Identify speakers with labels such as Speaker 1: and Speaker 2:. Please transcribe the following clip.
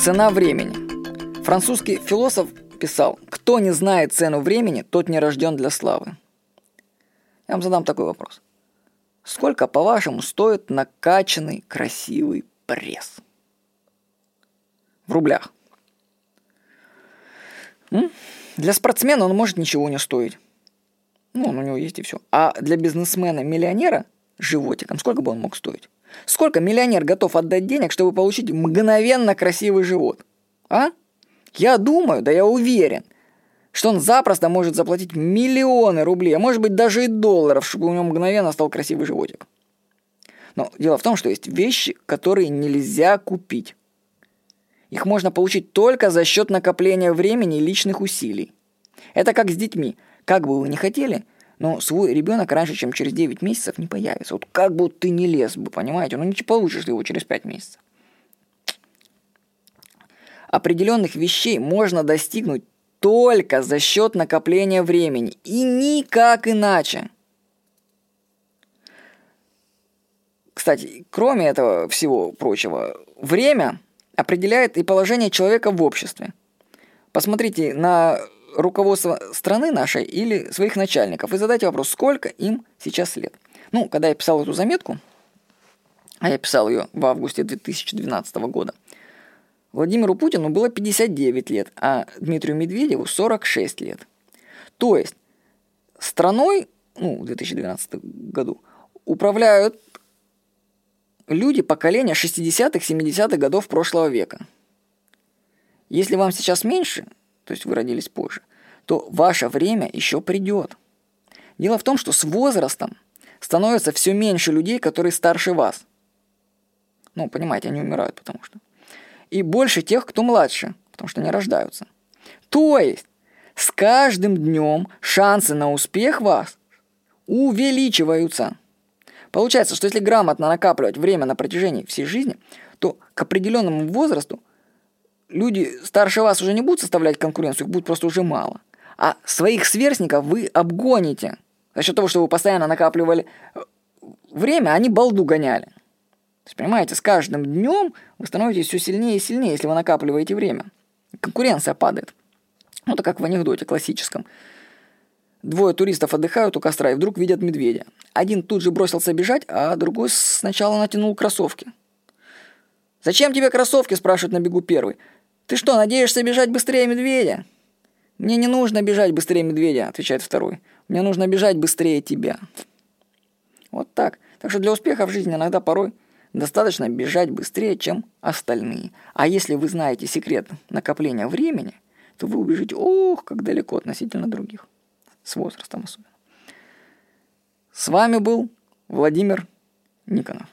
Speaker 1: Цена времени. Французский философ писал, кто не знает цену времени, тот не рожден для славы. Я вам задам такой вопрос. Сколько, по-вашему, стоит накачанный красивый пресс? В рублях. М? Для спортсмена он может ничего не стоить. Ну, он у него есть и все. А для бизнесмена-миллионера животиком сколько бы он мог стоить? Сколько миллионер готов отдать денег, чтобы получить мгновенно красивый живот? А? Я думаю, да я уверен, что он запросто может заплатить миллионы рублей, а может быть даже и долларов, чтобы у него мгновенно стал красивый животик. Но дело в том, что есть вещи, которые нельзя купить. Их можно получить только за счет накопления времени и личных усилий. Это как с детьми. Как бы вы ни хотели, но свой ребенок раньше, чем через 9 месяцев не появится. Вот как бы ты не лез бы, понимаете, ну не получишь его через 5 месяцев. Определенных вещей можно достигнуть только за счет накопления времени и никак иначе. Кстати, кроме этого всего прочего, время определяет и положение человека в обществе. Посмотрите на руководство страны нашей или своих начальников и задайте вопрос, сколько им сейчас лет. Ну, когда я писал эту заметку, а я писал ее в августе 2012 года, Владимиру Путину было 59 лет, а Дмитрию Медведеву 46 лет. То есть страной, ну, в 2012 году, управляют люди поколения 60-х, 70-х годов прошлого века. Если вам сейчас меньше, то есть вы родились позже, то ваше время еще придет. Дело в том, что с возрастом становится все меньше людей, которые старше вас. Ну, понимаете, они умирают, потому что. И больше тех, кто младше, потому что они рождаются. То есть, с каждым днем шансы на успех вас увеличиваются. Получается, что если грамотно накапливать время на протяжении всей жизни, то к определенному возрасту люди старше вас уже не будут составлять конкуренцию, их будет просто уже мало. А своих сверстников вы обгоните. За счет того, что вы постоянно накапливали э, время, они балду гоняли. То есть, понимаете, с каждым днем вы становитесь все сильнее и сильнее, если вы накапливаете время. Конкуренция падает. Ну, это как в анекдоте классическом. Двое туристов отдыхают у костра и вдруг видят медведя. Один тут же бросился бежать, а другой сначала натянул кроссовки. «Зачем тебе кроссовки?» – спрашивает на бегу первый. «Ты что, надеешься бежать быстрее медведя?» «Мне не нужно бежать быстрее медведя», – отвечает второй. «Мне нужно бежать быстрее тебя». Вот так. Так что для успеха в жизни иногда порой достаточно бежать быстрее, чем остальные. А если вы знаете секрет накопления времени, то вы убежите, ох, как далеко относительно других. С возрастом особенно. С вами был Владимир Никонов.